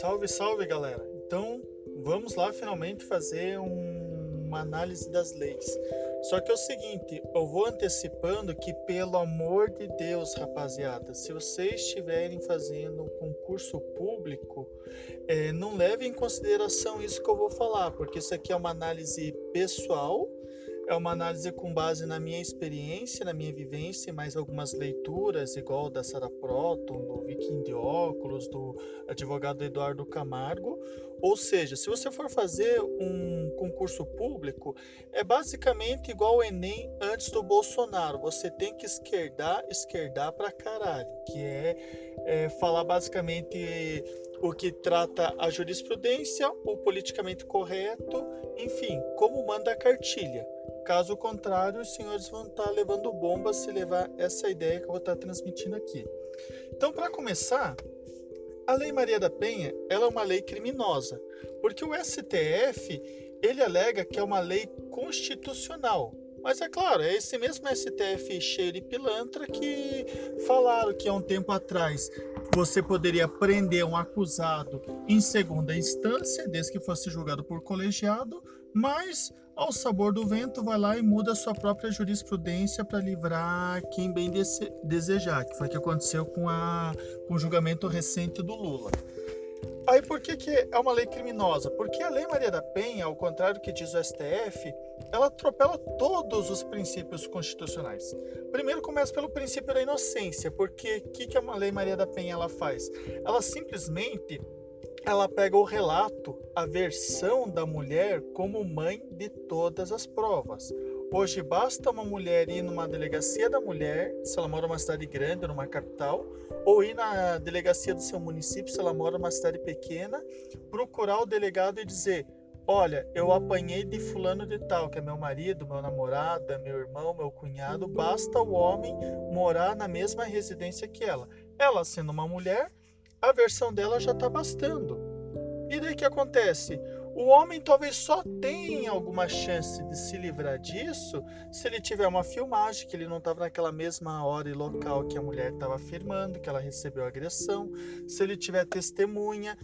Salve, salve, galera! Então, vamos lá finalmente fazer um, uma análise das leis. Só que é o seguinte, eu vou antecipando que, pelo amor de Deus, rapaziada, se vocês estiverem fazendo um concurso público, é, não levem em consideração isso que eu vou falar, porque isso aqui é uma análise pessoal é uma análise com base na minha experiência, na minha vivência, e mais algumas leituras, igual da Sarah Proton, do Viking de Óculos, do advogado Eduardo Camargo. Ou seja, se você for fazer um concurso público, é basicamente igual o Enem antes do Bolsonaro. Você tem que esquerdar, esquerdar pra caralho, que é, é falar basicamente o que trata a jurisprudência, o politicamente correto, enfim, como manda a cartilha. Caso contrário, os senhores vão estar levando bomba se levar essa ideia que eu vou estar transmitindo aqui. Então, para começar, a Lei Maria da Penha ela é uma lei criminosa, porque o STF ele alega que é uma lei constitucional. Mas é claro, é esse mesmo STF cheio de pilantra que falaram que há um tempo atrás você poderia prender um acusado em segunda instância, desde que fosse julgado por colegiado, mas ao sabor do vento vai lá e muda sua própria jurisprudência para livrar quem bem desejar, que foi o que aconteceu com, a, com o julgamento recente do Lula. Aí por que, que é uma lei criminosa? Porque a Lei Maria da Penha, ao contrário do que diz o STF, ela atropela todos os princípios constitucionais. Primeiro começa pelo princípio da inocência, porque o que, que a Lei Maria da Penha ela faz? Ela simplesmente ela pega o relato, a versão da mulher como mãe de todas as provas. Hoje basta uma mulher ir numa delegacia da mulher, se ela mora numa cidade grande, numa capital, ou ir na delegacia do seu município, se ela mora numa cidade pequena, procurar o delegado e dizer: Olha, eu apanhei de fulano de tal, que é meu marido, meu namorado, é meu irmão, meu cunhado. Basta o homem morar na mesma residência que ela. Ela, sendo uma mulher, a versão dela já está bastando. E daí que acontece? O homem talvez só tenha alguma chance de se livrar disso se ele tiver uma filmagem que ele não estava naquela mesma hora e local que a mulher estava afirmando que ela recebeu agressão, se ele tiver testemunha,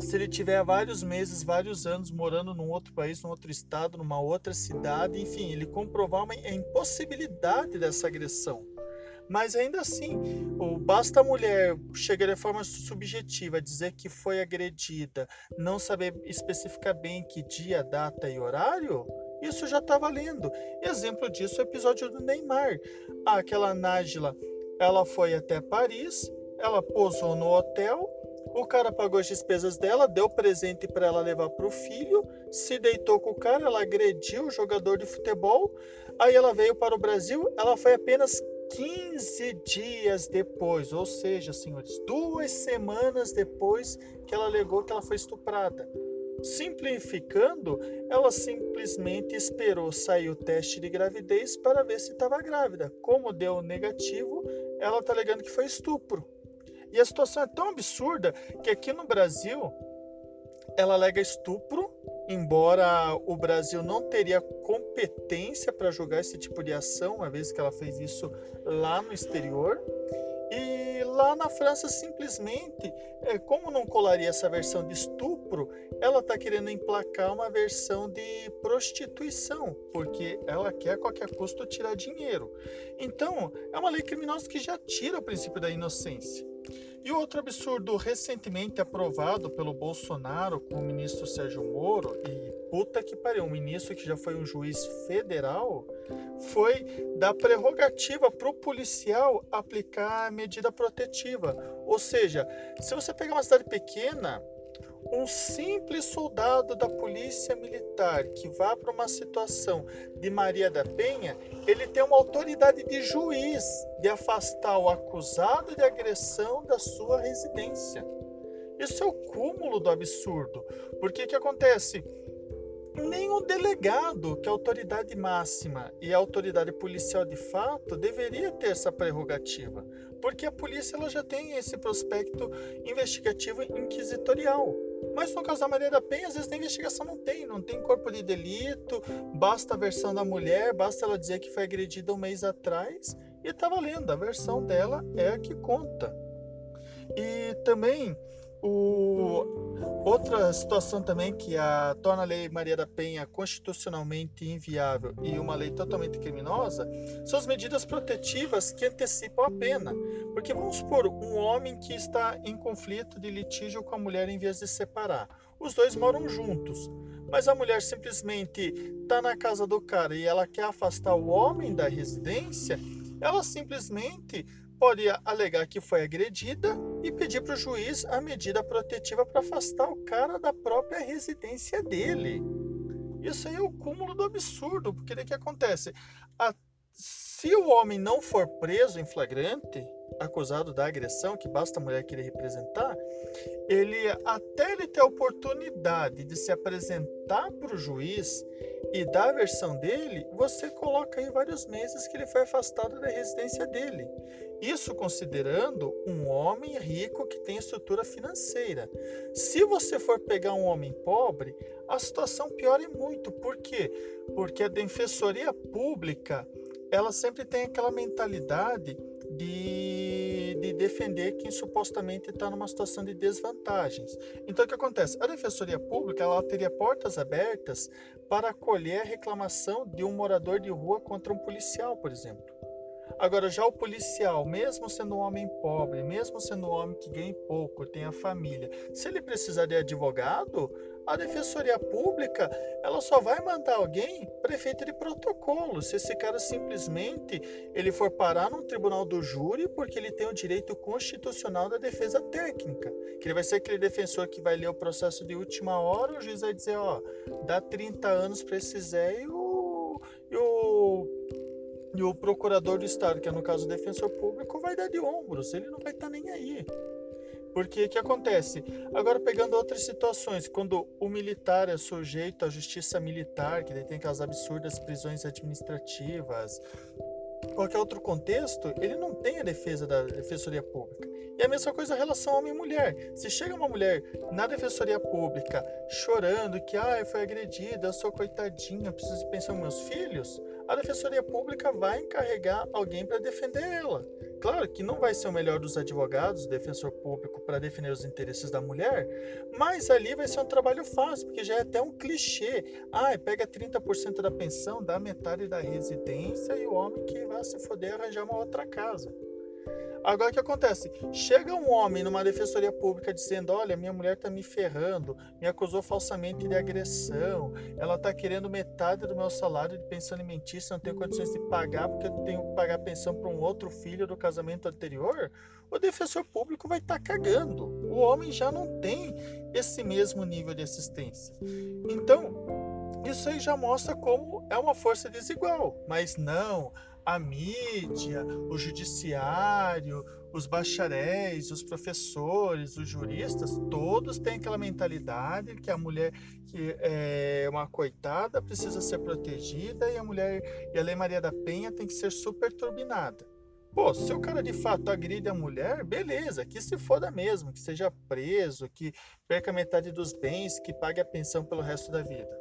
se ele tiver vários meses, vários anos morando num outro país, num outro estado, numa outra cidade, enfim, ele comprovar a impossibilidade dessa agressão. Mas ainda assim, basta a mulher chegar de forma subjetiva, dizer que foi agredida, não saber especificar bem que dia, data e horário, isso já está valendo. Exemplo disso é o episódio do Neymar. Aquela Nájila, ela foi até Paris, ela posou no hotel, o cara pagou as despesas dela, deu presente para ela levar para o filho, se deitou com o cara, ela agrediu o jogador de futebol, aí ela veio para o Brasil, ela foi apenas 15 dias depois, ou seja, senhores, duas semanas depois que ela alegou que ela foi estuprada. Simplificando, ela simplesmente esperou sair o teste de gravidez para ver se estava grávida. Como deu negativo, ela está alegando que foi estupro. E a situação é tão absurda que aqui no Brasil ela alega estupro embora o Brasil não teria competência para julgar esse tipo de ação, uma vez que ela fez isso lá no exterior. E lá na França, simplesmente, é, como não colaria essa versão de estupro, ela está querendo emplacar uma versão de prostituição, porque ela quer a qualquer custo tirar dinheiro. Então, é uma lei criminosa que já tira o princípio da inocência. E outro absurdo recentemente aprovado pelo Bolsonaro com o ministro Sérgio Moro, e puta que pariu, um ministro que já foi um juiz federal, foi dar prerrogativa para o policial aplicar a medida protetiva. Ou seja, se você pegar uma cidade pequena, um simples soldado da polícia militar que vá para uma situação de Maria da Penha, ele tem uma autoridade de juiz de afastar o acusado de agressão da sua residência. Isso é o cúmulo do absurdo. Porque que acontece? o delegado, que é a autoridade máxima e a autoridade policial de fato, deveria ter essa prerrogativa, porque a polícia ela já tem esse prospecto investigativo inquisitorial. Mas no caso da Maria da Penha, às vezes a investigação não tem, não tem corpo de delito, basta a versão da mulher, basta ela dizer que foi agredida um mês atrás e tá valendo, a versão dela é a que conta. E também O... Outra situação também que a, torna a Lei Maria da Penha constitucionalmente inviável e uma lei totalmente criminosa são as medidas protetivas que antecipam a pena. Porque vamos supor, um homem que está em conflito de litígio com a mulher em vez de separar. Os dois moram juntos, mas a mulher simplesmente está na casa do cara e ela quer afastar o homem da residência, ela simplesmente pode alegar que foi agredida e pedir para o juiz a medida protetiva para afastar o cara da própria residência dele. Isso aí é o cúmulo do absurdo, porque o que acontece? A, se o homem não for preso em flagrante, acusado da agressão, que basta a mulher querer representar, ele até ele ter a oportunidade de se apresentar para o juiz e dar a versão dele, você coloca aí vários meses que ele foi afastado da residência dele. Isso considerando um homem rico que tem estrutura financeira. Se você for pegar um homem pobre, a situação piora muito. Por quê? Porque a defensoria pública, ela sempre tem aquela mentalidade de, de defender quem supostamente está numa situação de desvantagens. Então, o que acontece? A Defensoria Pública ela teria portas abertas para acolher a reclamação de um morador de rua contra um policial, por exemplo. Agora, já o policial, mesmo sendo um homem pobre, mesmo sendo um homem que ganha pouco, tem a família, se ele precisar de advogado, a defensoria pública ela só vai mandar alguém prefeito de protocolo. Se esse cara simplesmente ele for parar no tribunal do júri porque ele tem o direito constitucional da defesa técnica, que ele vai ser aquele defensor que vai ler o processo de última hora, o juiz vai dizer, ó, dá 30 anos para esse Zé e o, e o e o procurador do Estado, que é no caso o defensor público, vai dar de ombros, ele não vai estar tá nem aí. Porque o que acontece? Agora, pegando outras situações, quando o militar é sujeito à justiça militar, que tem aquelas absurdas prisões administrativas, qualquer outro contexto, ele não tem a defesa da defensoria pública. E a mesma coisa em relação homem e mulher. Se chega uma mulher na defensoria pública chorando que ah, foi agredida, eu sou coitadinha, preciso pensar nos meus filhos, a Defensoria Pública vai encarregar alguém para defender ela. Claro que não vai ser o melhor dos advogados, defensor público, para defender os interesses da mulher, mas ali vai ser um trabalho fácil, porque já é até um clichê. Ah, pega 30% da pensão, dá metade da residência e o homem que vai se foder arranjar uma outra casa. Agora o que acontece? Chega um homem numa defensoria pública dizendo: Olha, minha mulher está me ferrando, me acusou falsamente de agressão, ela está querendo metade do meu salário de pensão alimentícia, não tenho condições de pagar porque eu tenho que pagar pensão para um outro filho do casamento anterior. O defensor público vai estar tá cagando. O homem já não tem esse mesmo nível de assistência. Então, isso aí já mostra como é uma força desigual. Mas não, a mídia, o judiciário, os bacharéis, os professores, os juristas, todos têm aquela mentalidade que a mulher que é uma coitada precisa ser protegida e a mulher e a Lei Maria da Penha tem que ser super turbinada. Pô, se o cara de fato agride a mulher, beleza, que se foda mesmo, que seja preso, que perca metade dos bens, que pague a pensão pelo resto da vida.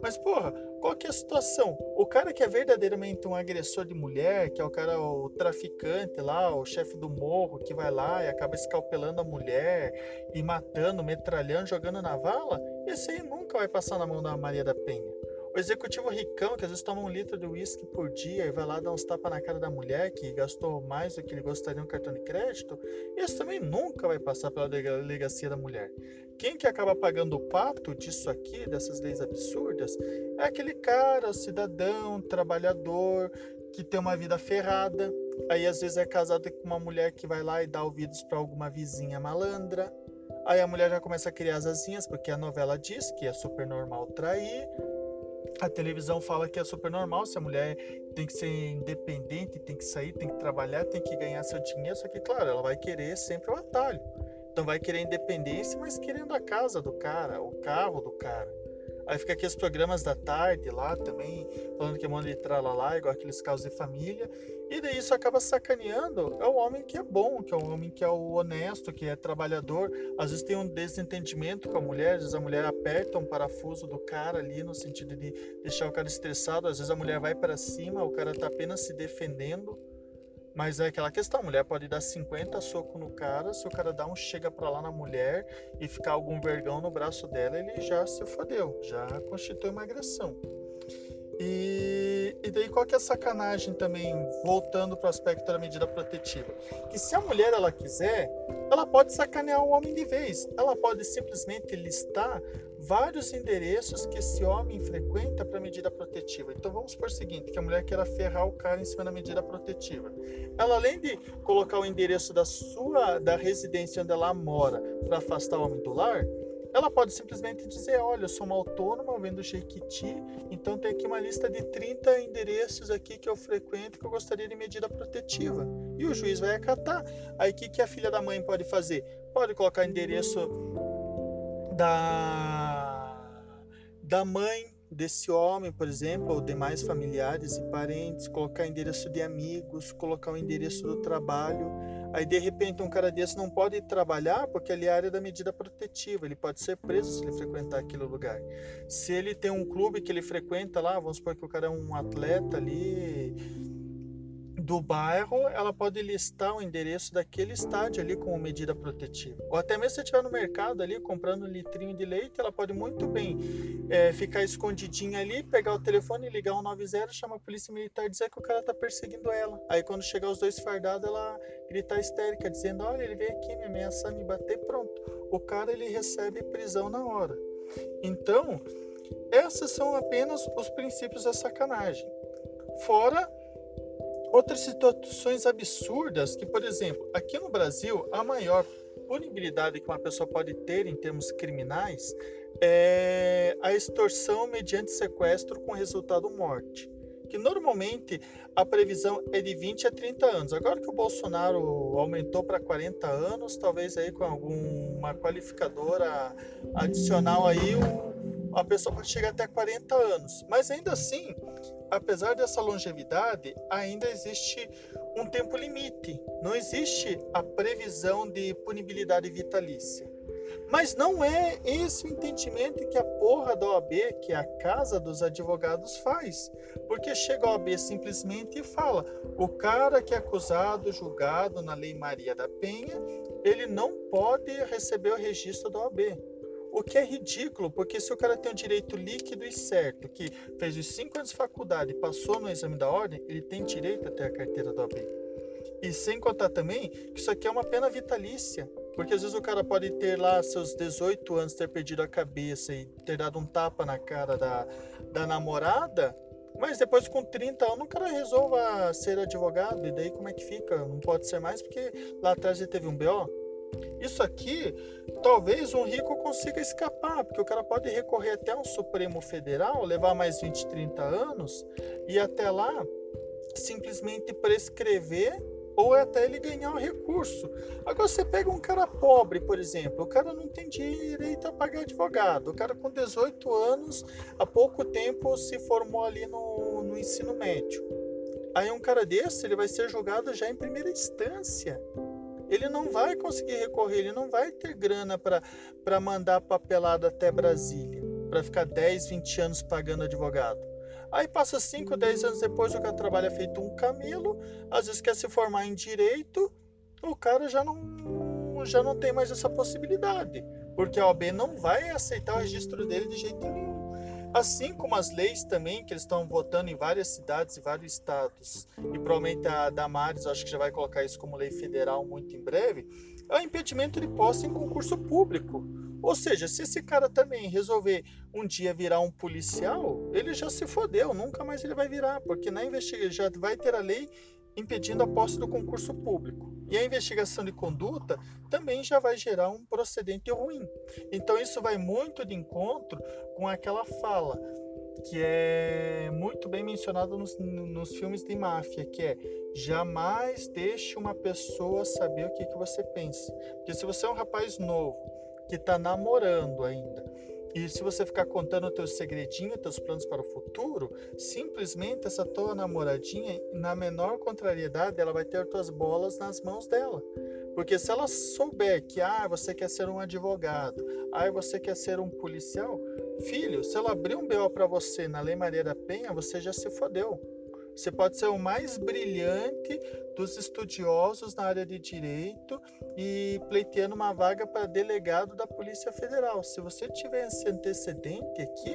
Mas, porra, qual que é a situação? O cara que é verdadeiramente um agressor de mulher, que é o cara, o traficante lá, o chefe do morro, que vai lá e acaba escalpelando a mulher e matando, metralhando, jogando na vala, esse aí nunca vai passar na mão da Maria da Penha. O executivo ricão, que às vezes toma um litro de uísque por dia e vai lá dar uns tapas na cara da mulher que gastou mais do que ele gostaria no cartão de crédito, esse também nunca vai passar pela delegacia da mulher. Quem que acaba pagando o pato disso aqui, dessas leis absurdas, é aquele cara, cidadão, trabalhador, que tem uma vida ferrada. Aí às vezes é casado com uma mulher que vai lá e dá ouvidos para alguma vizinha malandra. Aí a mulher já começa a criar as asinhas, porque a novela diz que é super normal trair. A televisão fala que é super normal, se a mulher tem que ser independente, tem que sair, tem que trabalhar, tem que ganhar seu dinheiro, só que claro, ela vai querer sempre o atalho. Então vai querer independência, mas querendo a casa do cara, o carro do cara. Aí fica aqui os programas da tarde lá também, falando que manda entrar lá, igual aqueles casos de família. E daí isso acaba sacaneando. É o homem que é bom, que é o homem que é o honesto, que é trabalhador. Às vezes tem um desentendimento com a mulher, às vezes a mulher aperta um parafuso do cara ali no sentido de deixar o cara estressado. Às vezes a mulher vai para cima, o cara tá apenas se defendendo Mas é aquela questão, a mulher pode dar 50 socos no cara, se o cara dá um chega pra lá na mulher e ficar algum vergão no braço dela, ele já se fodeu, já constitui uma agressão. E, e daí qual que é a sacanagem também, voltando para o aspecto da medida protetiva? Que se a mulher ela quiser, ela pode sacanear o homem de vez. Ela pode simplesmente listar vários endereços que esse homem frequenta para medida protetiva. Então vamos por o seguinte, que a mulher queira ferrar o cara em cima da medida protetiva. Ela além de colocar o endereço da sua da residência onde ela mora para afastar o homem do lar, ela pode simplesmente dizer: Olha, eu sou uma autônoma, vendo Jequiti, então tem aqui uma lista de 30 endereços aqui que eu frequento que eu gostaria de medida protetiva. E o juiz vai acatar. Aí o que, que a filha da mãe pode fazer? Pode colocar endereço da, da mãe desse homem, por exemplo, ou demais familiares e parentes, colocar endereço de amigos, colocar o endereço do trabalho. Aí de repente um cara desse não pode trabalhar porque ali é a área da medida protetiva, ele pode ser preso se ele frequentar aquele lugar. Se ele tem um clube que ele frequenta lá, vamos supor que o cara é um atleta ali do bairro, ela pode listar o endereço daquele estádio ali como medida protetiva. Ou até mesmo se estiver no mercado ali comprando um litrinho de leite, ela pode muito bem é, ficar escondidinha ali, pegar o telefone, ligar um 90, chamar a polícia militar dizer que o cara tá perseguindo ela. Aí quando chegar os dois fardados, ela gritar histérica, dizendo: Olha, ele veio aqui me ameaçar, me bater, pronto. O cara ele recebe prisão na hora. Então, esses são apenas os princípios da sacanagem. Fora Outras situações absurdas, que, por exemplo, aqui no Brasil, a maior punibilidade que uma pessoa pode ter em termos criminais é a extorsão mediante sequestro com resultado morte. Que normalmente a previsão é de 20 a 30 anos. Agora que o Bolsonaro aumentou para 40 anos, talvez aí com alguma qualificadora adicional aí, a pessoa pode chegar até 40 anos. Mas ainda assim, apesar dessa longevidade, ainda existe um tempo limite. Não existe a previsão de punibilidade vitalícia. Mas não é esse o entendimento que a porra da OAB, que é a casa dos advogados, faz. Porque chega a OAB simplesmente e fala: o cara que é acusado, julgado na Lei Maria da Penha, ele não pode receber o registro da OAB. O que é ridículo, porque se o cara tem um direito líquido e certo, que fez os cinco anos de faculdade e passou no exame da ordem, ele tem direito a ter a carteira do OAB. E sem contar também que isso aqui é uma pena vitalícia. Porque às vezes o cara pode ter lá seus 18 anos, ter perdido a cabeça e ter dado um tapa na cara da, da namorada, mas depois com 30 anos o cara resolva ser advogado, e daí como é que fica? Não pode ser mais porque lá atrás ele teve um BO. Isso aqui, talvez um rico consiga escapar, porque o cara pode recorrer até um Supremo Federal, levar mais 20, 30 anos e até lá simplesmente prescrever ou até ele ganhar um recurso. Agora você pega um cara pobre, por exemplo, o cara não tem direito a pagar advogado. O cara com 18 anos, há pouco tempo se formou ali no, no ensino médio. Aí um cara desse, ele vai ser julgado já em primeira instância ele não vai conseguir recorrer, ele não vai ter grana para mandar papelada até Brasília, para ficar 10, 20 anos pagando advogado. Aí passa 5, 10 anos depois, o cara trabalha feito um camelo, às vezes quer se formar em direito, o cara já não, já não tem mais essa possibilidade, porque a OAB não vai aceitar o registro dele de jeito nenhum. Assim como as leis também, que eles estão votando em várias cidades e vários estados, e provavelmente a Damares acho que já vai colocar isso como lei federal muito em breve, é o impedimento de posse em concurso público. Ou seja, se esse cara também resolver um dia virar um policial, ele já se fodeu, nunca mais ele vai virar, porque na investigação já vai ter a lei impedindo a posse do concurso público. E a investigação de conduta também já vai gerar um procedente ruim. Então isso vai muito de encontro com aquela fala que é muito bem mencionada nos, nos filmes de máfia, que é jamais deixe uma pessoa saber o que, que você pensa. Porque se você é um rapaz novo que está namorando ainda e se você ficar contando teus segredinhos, teus planos para o futuro, simplesmente essa tua namoradinha, na menor contrariedade, ela vai ter tuas bolas nas mãos dela. Porque se ela souber que ah, você quer ser um advogado, ah, você quer ser um policial, filho, se ela abrir um BO para você na Lei Maria da Penha, você já se fodeu. Você pode ser o mais brilhante dos estudiosos na área de direito e pleiteando uma vaga para delegado da Polícia Federal. Se você tiver esse antecedente aqui,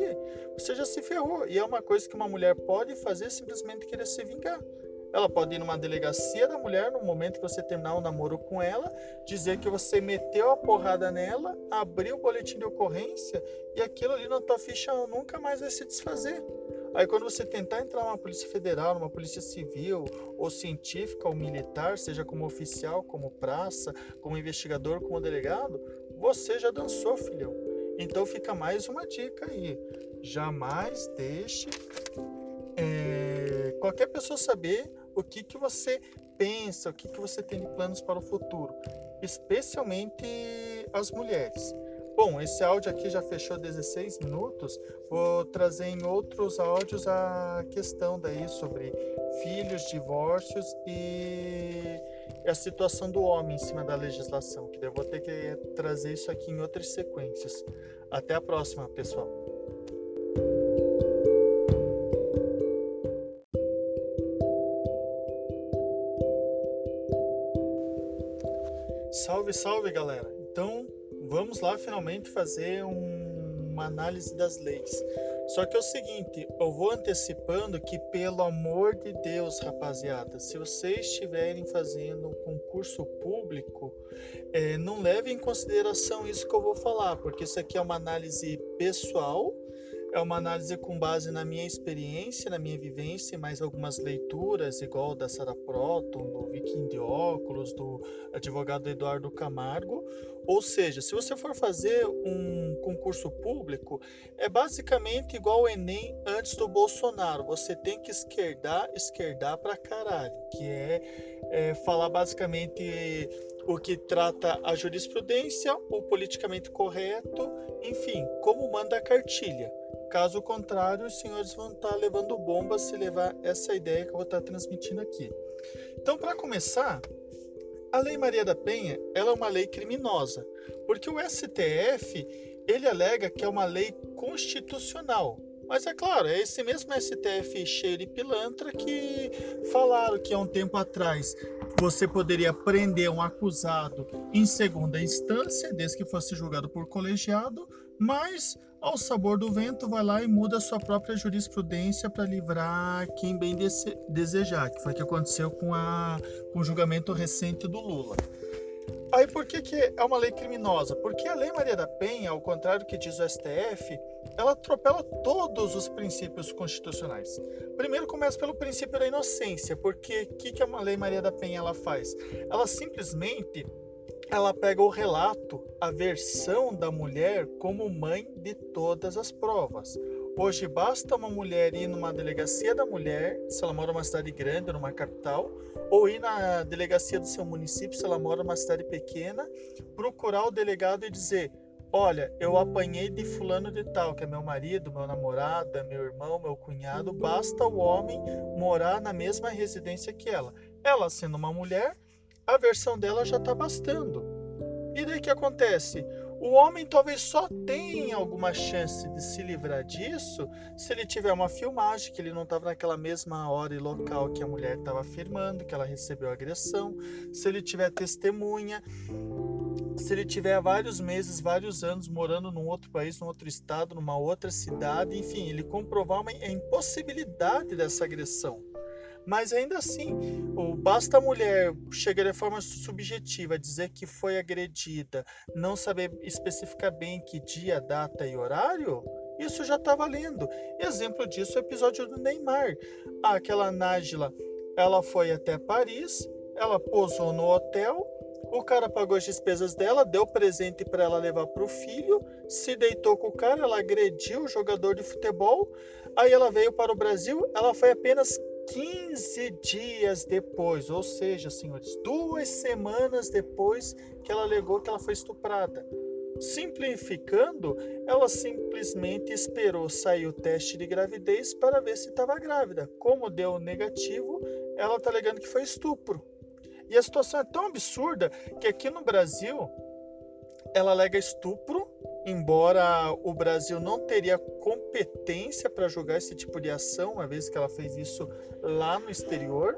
você já se ferrou. E é uma coisa que uma mulher pode fazer simplesmente querer se vingar. Ela pode ir numa delegacia da mulher no momento que você terminar o namoro com ela, dizer que você meteu a porrada nela, abrir o boletim de ocorrência e aquilo ali na tua ficha nunca mais vai se desfazer. Aí quando você tentar entrar numa polícia federal, numa polícia civil, ou científica, ou militar, seja como oficial, como praça, como investigador, como delegado, você já dançou, filhão. Então fica mais uma dica aí. Jamais deixe é, qualquer pessoa saber o que, que você pensa, o que, que você tem de planos para o futuro, especialmente as mulheres. Bom, esse áudio aqui já fechou 16 minutos. Vou trazer em outros áudios a questão daí sobre filhos, divórcios e a situação do homem em cima da legislação, que eu vou ter que trazer isso aqui em outras sequências. Até a próxima, pessoal. Salve, salve galera! Vamos lá finalmente fazer um, uma análise das leis. Só que é o seguinte, eu vou antecipando que, pelo amor de Deus, rapaziada, se vocês estiverem fazendo um concurso público, é, não leve em consideração isso que eu vou falar, porque isso aqui é uma análise pessoal é uma análise com base na minha experiência, na minha vivência, mais algumas leituras, igual da Sarah Proton, do Viking de Óculos, do advogado Eduardo Camargo. Ou seja, se você for fazer um concurso público, é basicamente igual o Enem antes do Bolsonaro. Você tem que esquerdar, esquerdar pra caralho, que é, é falar basicamente o que trata a jurisprudência, o politicamente correto, enfim, como manda a cartilha. Caso contrário, os senhores vão estar levando bomba se levar essa ideia que eu vou estar transmitindo aqui. Então, para começar, a Lei Maria da Penha ela é uma lei criminosa, porque o STF ele alega que é uma lei constitucional. Mas é claro, é esse mesmo STF cheio de pilantra que falaram que há um tempo atrás você poderia prender um acusado em segunda instância, desde que fosse julgado por colegiado, mas ao sabor do vento vai lá e muda a sua própria jurisprudência para livrar quem bem desejar, que foi o que aconteceu com, a, com o julgamento recente do Lula. Aí por que, que é uma lei criminosa? Porque a Lei Maria da Penha, ao contrário do que diz o STF, ela atropela todos os princípios constitucionais. Primeiro começa pelo princípio da inocência, porque o que, que a Lei Maria da Penha ela faz? Ela simplesmente ela pega o relato, a versão da mulher como mãe de todas as provas. Hoje basta uma mulher ir numa delegacia da mulher, se ela mora numa cidade grande, numa capital, ou ir na delegacia do seu município, se ela mora numa cidade pequena, procurar o delegado e dizer: Olha, eu apanhei de fulano de tal, que é meu marido, meu namorado, é meu irmão, meu cunhado. Basta o homem morar na mesma residência que ela. Ela, sendo uma mulher, a versão dela já está bastando. E daí que acontece? O homem talvez só tenha alguma chance de se livrar disso se ele tiver uma filmagem, que ele não estava naquela mesma hora e local que a mulher estava afirmando que ela recebeu agressão, se ele tiver testemunha, se ele tiver vários meses, vários anos morando num outro país, num outro estado, numa outra cidade, enfim, ele comprovar a impossibilidade dessa agressão. Mas ainda assim, basta a mulher chegar de forma subjetiva dizer que foi agredida, não saber especificar bem que dia, data e horário, isso já está valendo. Exemplo disso é o episódio do Neymar. Aquela Nájila, ela foi até Paris, ela posou no hotel, o cara pagou as despesas dela, deu presente para ela levar para o filho, se deitou com o cara, ela agrediu o jogador de futebol. Aí ela veio para o Brasil, ela foi apenas 15 dias depois, ou seja, senhores, duas semanas depois que ela alegou que ela foi estuprada. Simplificando, ela simplesmente esperou sair o teste de gravidez para ver se estava grávida. Como deu negativo, ela está alegando que foi estupro. E a situação é tão absurda que aqui no Brasil ela alega estupro, embora o Brasil não teria competência para julgar esse tipo de ação, uma vez que ela fez isso lá no exterior.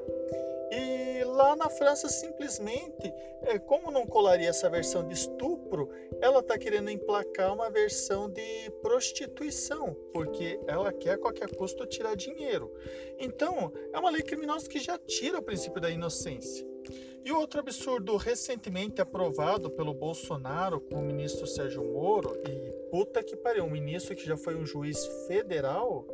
E lá na França, simplesmente, é, como não colaria essa versão de estupro, ela está querendo emplacar uma versão de prostituição, porque ela quer a qualquer custo tirar dinheiro. Então, é uma lei criminosa que já tira o princípio da inocência. E outro absurdo recentemente aprovado pelo Bolsonaro com o ministro Sérgio Moro, e puta que pariu, um ministro que já foi um juiz federal,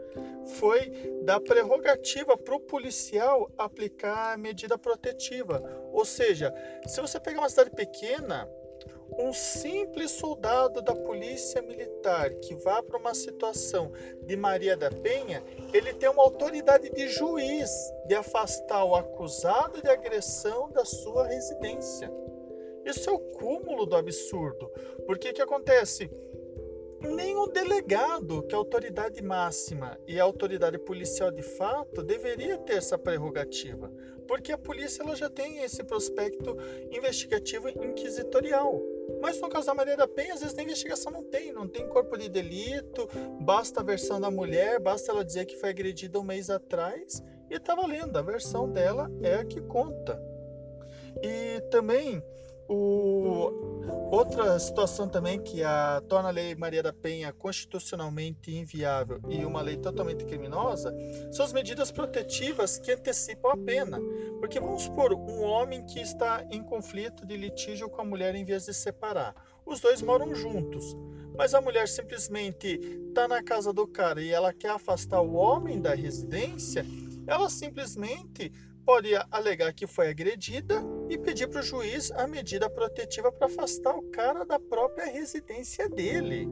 foi dar prerrogativa para o policial aplicar a medida protetiva. Ou seja, se você pegar uma cidade pequena, um simples soldado da polícia militar que vá para uma situação de Maria da Penha, ele tem uma autoridade de juiz de afastar o acusado de agressão da sua residência. Isso é o cúmulo do absurdo. Porque que acontece? Nem o delegado, que é a autoridade máxima e a autoridade policial de fato, deveria ter essa prerrogativa, porque a polícia ela já tem esse prospecto investigativo inquisitorial. Mas no caso da Maria da Penha, às vezes a investigação não tem, não tem corpo de delito, basta a versão da mulher, basta ela dizer que foi agredida um mês atrás e está valendo, a versão dela é a que conta. E também o, outra situação também que a, torna a Lei Maria da Penha constitucionalmente inviável e uma lei totalmente criminosa são as medidas protetivas que antecipam a pena. Porque vamos supor um homem que está em conflito de litígio com a mulher em vez de separar. Os dois moram juntos, mas a mulher simplesmente está na casa do cara e ela quer afastar o homem da residência, ela simplesmente pode alegar que foi agredida e pedir para o juiz a medida protetiva para afastar o cara da própria residência dele.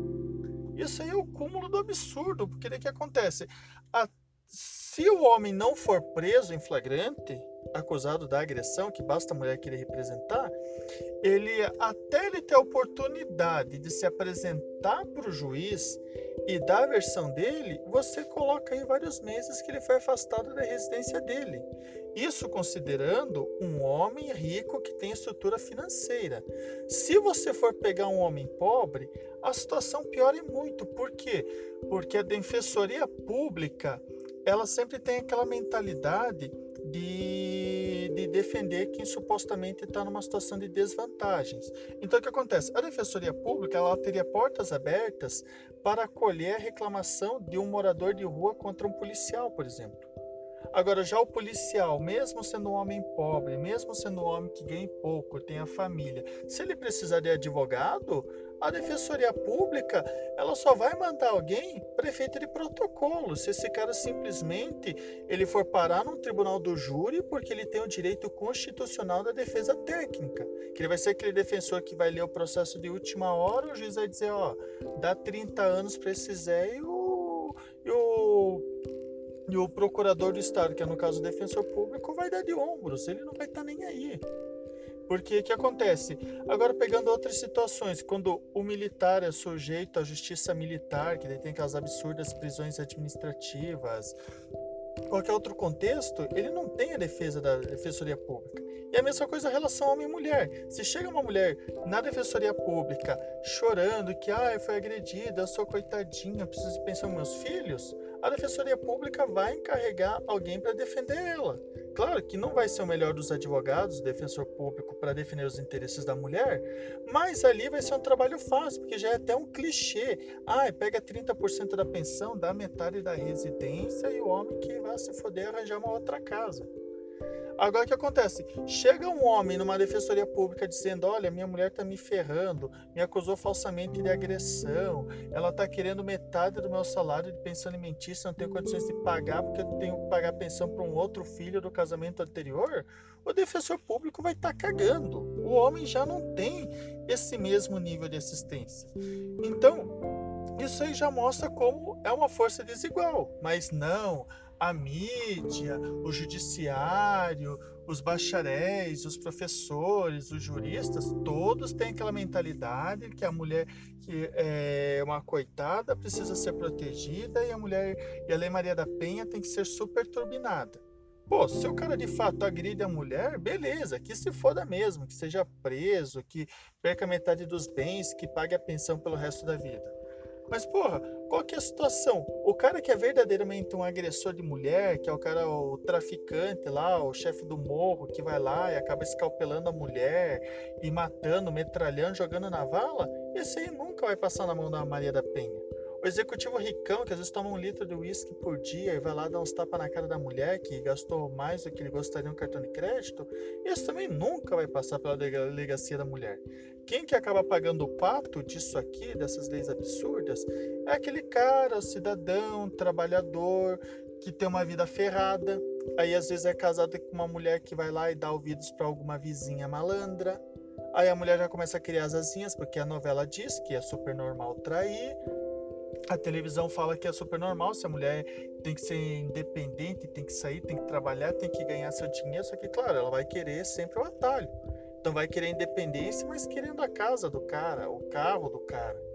Isso aí é o cúmulo do absurdo, porque o que acontece? A, se o homem não for preso em flagrante, acusado da agressão, que basta a mulher querer representar, ele até ele ter a oportunidade de se apresentar para o juiz e dar a versão dele, você coloca aí vários meses que ele foi afastado da residência dele. Isso considerando um homem rico que tem estrutura financeira. Se você for pegar um homem pobre, a situação piora muito. Por quê? Porque a defensoria pública, ela sempre tem aquela mentalidade de, de defender quem supostamente está numa situação de desvantagens. Então, o que acontece? A Defensoria Pública ela teria portas abertas para acolher a reclamação de um morador de rua contra um policial, por exemplo. Agora, já o policial, mesmo sendo um homem pobre, mesmo sendo um homem que ganha pouco, tem a família, se ele precisar de advogado, a defensoria pública ela só vai mandar alguém prefeito de protocolo. Se esse cara simplesmente ele for parar num tribunal do júri porque ele tem o direito constitucional da defesa técnica, que ele vai ser aquele defensor que vai ler o processo de última hora, o juiz vai dizer, ó, dá 30 anos para esse Zé e o, e o e o procurador do Estado, que é no caso o defensor público, vai dar de ombros, ele não vai estar tá nem aí. Porque o que acontece? Agora, pegando outras situações, quando o militar é sujeito à justiça militar, que tem aquelas absurdas prisões administrativas, qualquer outro contexto, ele não tem a defesa da defensoria pública. E a mesma coisa em relação homem e mulher. Se chega uma mulher na defensoria pública chorando que ah, foi agredida, eu sou coitadinha, preciso de pensar nos meus filhos, a Defensoria Pública vai encarregar alguém para defender ela. Claro que não vai ser o melhor dos advogados, defensor público, para defender os interesses da mulher, mas ali vai ser um trabalho fácil, porque já é até um clichê. Ah, pega 30% da pensão, dá metade da residência e o homem que vai se foder arranjar uma outra casa. Agora o que acontece? Chega um homem numa defensoria pública dizendo: Olha, minha mulher está me ferrando, me acusou falsamente de agressão, ela está querendo metade do meu salário de pensão alimentícia, não tenho condições de pagar porque eu tenho que pagar pensão para um outro filho do casamento anterior. O defensor público vai estar tá cagando. O homem já não tem esse mesmo nível de assistência. Então, isso aí já mostra como é uma força desigual. Mas não, a mídia, o judiciário, os bacharéis, os professores, os juristas, todos têm aquela mentalidade que a mulher que é uma coitada precisa ser protegida e a mulher e a Lei Maria da Penha tem que ser super turbinada. Pô, se o cara de fato agride a mulher, beleza, que se foda mesmo, que seja preso, que perca metade dos bens, que pague a pensão pelo resto da vida. Mas, porra, qual que é a situação? O cara que é verdadeiramente um agressor de mulher, que é o cara, o traficante lá, o chefe do morro, que vai lá e acaba escalpelando a mulher e matando, metralhando, jogando na vala, esse aí nunca vai passar na mão da Maria da Penha. O executivo ricão, que às vezes toma um litro de uísque por dia e vai lá dar uns tapas na cara da mulher que gastou mais do que ele gostaria no cartão de crédito, esse também nunca vai passar pela delegacia da mulher. Quem que acaba pagando o pato disso aqui, dessas leis absurdas, é aquele cara, cidadão, trabalhador, que tem uma vida ferrada. Aí às vezes é casado com uma mulher que vai lá e dá ouvidos para alguma vizinha malandra. Aí a mulher já começa a criar as asinhas, porque a novela diz que é super normal trair, a televisão fala que é super normal, se a mulher tem que ser independente, tem que sair, tem que trabalhar, tem que ganhar seu dinheiro, só que, claro, ela vai querer sempre o atalho. Então vai querer independência, mas querendo a casa do cara, o carro do cara.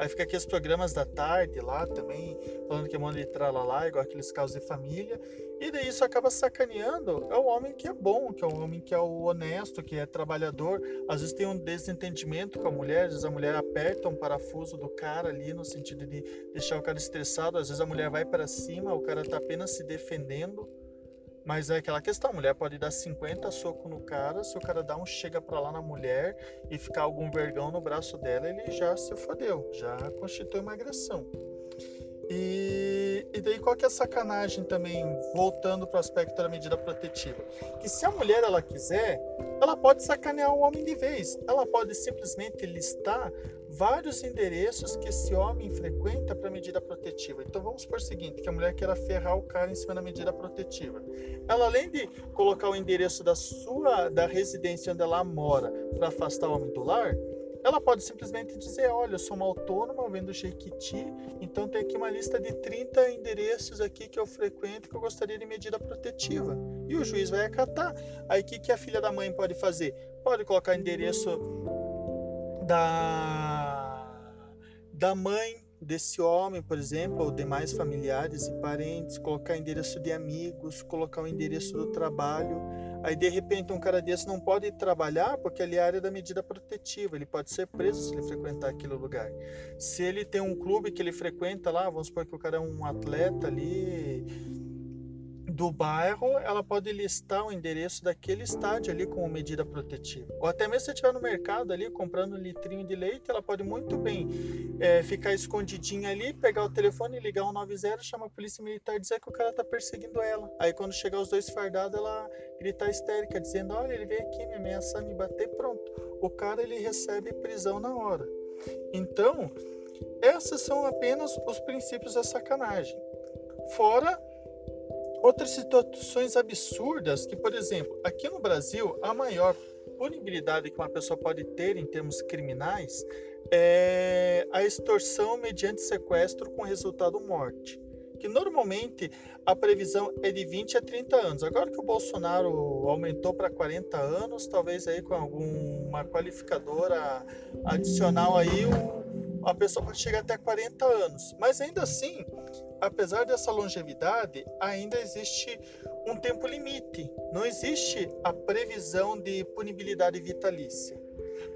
Aí fica aqui os programas da tarde lá também, falando que é manda de tralalá, igual aqueles casos de família. E daí isso acaba sacaneando é o homem que é bom, que é o homem que é o honesto, que é trabalhador. Às vezes tem um desentendimento com a mulher, às vezes a mulher aperta um parafuso do cara ali no sentido de deixar o cara estressado, às vezes a mulher vai para cima, o cara tá apenas se defendendo. Mas é aquela questão, a mulher pode dar 50 socos no cara, se o cara dá um chega pra lá na mulher e ficar algum vergão no braço dela, ele já se fodeu, já constitui uma agressão. E, e daí qual que é a sacanagem também, voltando para o aspecto da medida protetiva? Que se a mulher ela quiser, ela pode sacanear o homem de vez. Ela pode simplesmente listar vários endereços que esse homem frequenta para medida protetiva. Então vamos por o seguinte, que a mulher queira ferrar o cara em cima da medida protetiva. Ela além de colocar o endereço da sua da residência onde ela mora para afastar o homem do lar, ela pode simplesmente dizer: Olha, eu sou uma autônoma, vendo Jequiti, então tem aqui uma lista de 30 endereços aqui que eu frequento que eu gostaria de medida protetiva. E o juiz vai acatar. Aí o que, que a filha da mãe pode fazer? Pode colocar endereço da, da mãe desse homem, por exemplo, ou demais familiares e parentes, colocar endereço de amigos, colocar o endereço do trabalho. Aí de repente um cara desse não pode trabalhar porque ali é a área da medida protetiva, ele pode ser preso se ele frequentar aquele lugar. Se ele tem um clube que ele frequenta lá, vamos supor que o cara é um atleta ali do bairro, ela pode listar o endereço daquele estádio ali como medida protetiva. Ou até mesmo se estiver no mercado ali comprando um litrinho de leite, ela pode muito bem é, ficar escondidinha ali, pegar o telefone, ligar 190, chamar a polícia militar e dizer que o cara tá perseguindo ela. Aí quando chegar os dois fardados, ela gritar histérica, dizendo: Olha, ele veio aqui me ameaçar, me bater, pronto. O cara ele recebe prisão na hora. Então, esses são apenas os princípios da sacanagem. Fora outras situações absurdas que, por exemplo, aqui no Brasil, a maior punibilidade que uma pessoa pode ter em termos criminais é a extorsão mediante sequestro com resultado morte. Que normalmente a previsão é de 20 a 30 anos. Agora que o Bolsonaro aumentou para 40 anos, talvez aí com alguma qualificadora adicional aí, a pessoa pode chegar até 40 anos. Mas ainda assim, apesar dessa longevidade, ainda existe um tempo limite. Não existe a previsão de punibilidade vitalícia.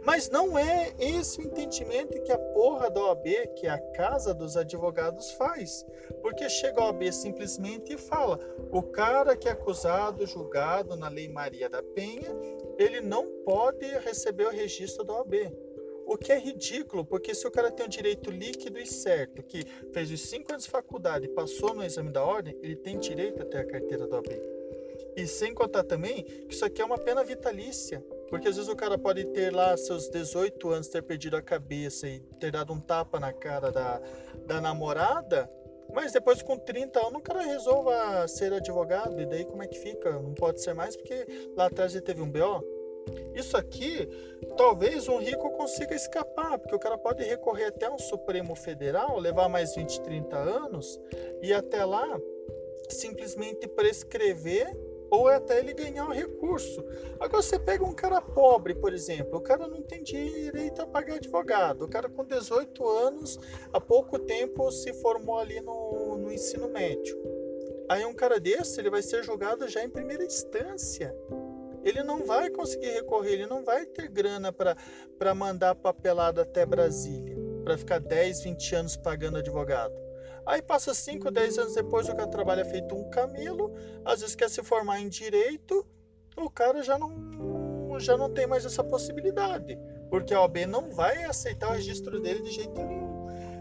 Mas não é esse o entendimento que a porra da OAB, que é a casa dos advogados, faz. Porque chega a OAB simplesmente e fala: o cara que é acusado, julgado na Lei Maria da Penha, ele não pode receber o registro da OAB. O que é ridículo, porque se o cara tem um direito líquido e certo, que fez os cinco anos de faculdade e passou no exame da ordem, ele tem direito a ter a carteira da OAB. E sem contar também que isso aqui é uma pena vitalícia. Porque às vezes o cara pode ter lá seus 18 anos, ter perdido a cabeça e ter dado um tapa na cara da, da namorada, mas depois com 30 anos o cara resolva ser advogado, e daí como é que fica? Não pode ser mais porque lá atrás ele teve um BO. Isso aqui, talvez um rico consiga escapar, porque o cara pode recorrer até um Supremo Federal, levar mais 20, 30 anos e até lá simplesmente prescrever ou até ele ganhar o um recurso. Agora você pega um cara pobre, por exemplo, o cara não tem direito a pagar advogado. O cara com 18 anos, há pouco tempo se formou ali no, no ensino médio. Aí um cara desse, ele vai ser julgado já em primeira instância. Ele não vai conseguir recorrer, ele não vai ter grana para mandar papelada até Brasília, para ficar 10, 20 anos pagando advogado. Aí passa 5, 10 anos depois, o cara trabalha feito um camelo, às vezes quer se formar em direito, o cara já não, já não tem mais essa possibilidade, porque a OAB não vai aceitar o registro dele de jeito nenhum.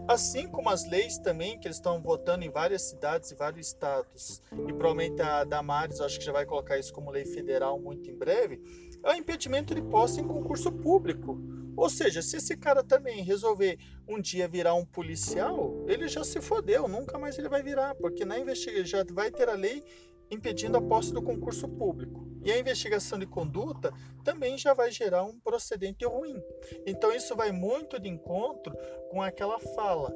Assim como as leis também, que eles estão votando em várias cidades e vários estados, e provavelmente a Damares acho que já vai colocar isso como lei federal muito em breve, é o impedimento de posse em concurso público. Ou seja, se esse cara também resolver um dia virar um policial, ele já se fodeu, nunca mais ele vai virar, porque na investigação já vai ter a lei impedindo a posse do concurso público. E a investigação de conduta também já vai gerar um procedente ruim. Então isso vai muito de encontro com aquela fala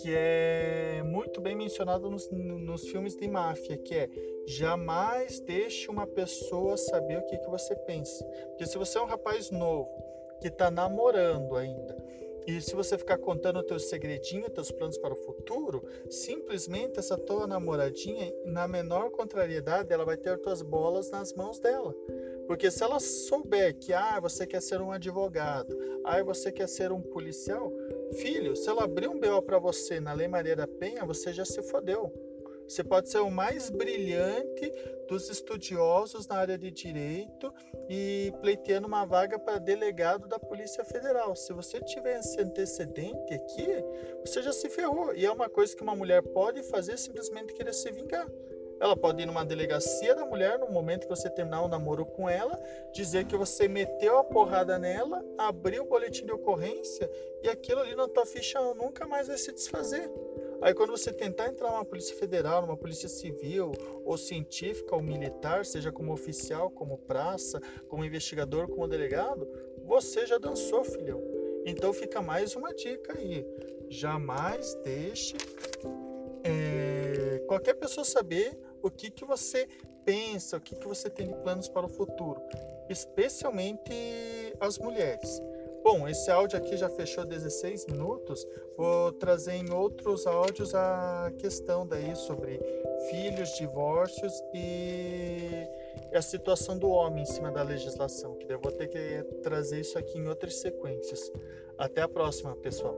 que é muito bem mencionado nos, nos filmes de máfia, que é jamais deixe uma pessoa saber o que, que você pensa. Porque se você é um rapaz novo que está namorando ainda e se você ficar contando o teu segredinho, teus planos para o futuro, simplesmente essa tua namoradinha, na menor contrariedade, ela vai ter tuas bolas nas mãos dela. Porque se ela souber que ah, você quer ser um advogado, ah, você quer ser um policial, filho, se ela abrir um BO para você na Lei Maria da Penha, você já se fodeu. Você pode ser o mais brilhante dos estudiosos na área de direito e pleiteando uma vaga para delegado da Polícia Federal. Se você tiver esse antecedente aqui, você já se ferrou. E é uma coisa que uma mulher pode fazer simplesmente querer se vingar. Ela pode ir numa delegacia da mulher no momento que você terminar o namoro com ela, dizer que você meteu a porrada nela, abriu o boletim de ocorrência e aquilo ali na tua ficha nunca mais vai se desfazer. Aí quando você tentar entrar numa polícia federal, numa polícia civil, ou científica, ou militar, seja como oficial, como praça, como investigador, como delegado, você já dançou, filhão. Então fica mais uma dica aí. Jamais deixe é, qualquer pessoa saber o que, que você pensa, o que, que você tem de planos para o futuro, especialmente as mulheres. Bom, esse áudio aqui já fechou 16 minutos. Vou trazer em outros áudios a questão daí sobre filhos, divórcios e a situação do homem em cima da legislação. Que eu vou ter que trazer isso aqui em outras sequências. Até a próxima, pessoal.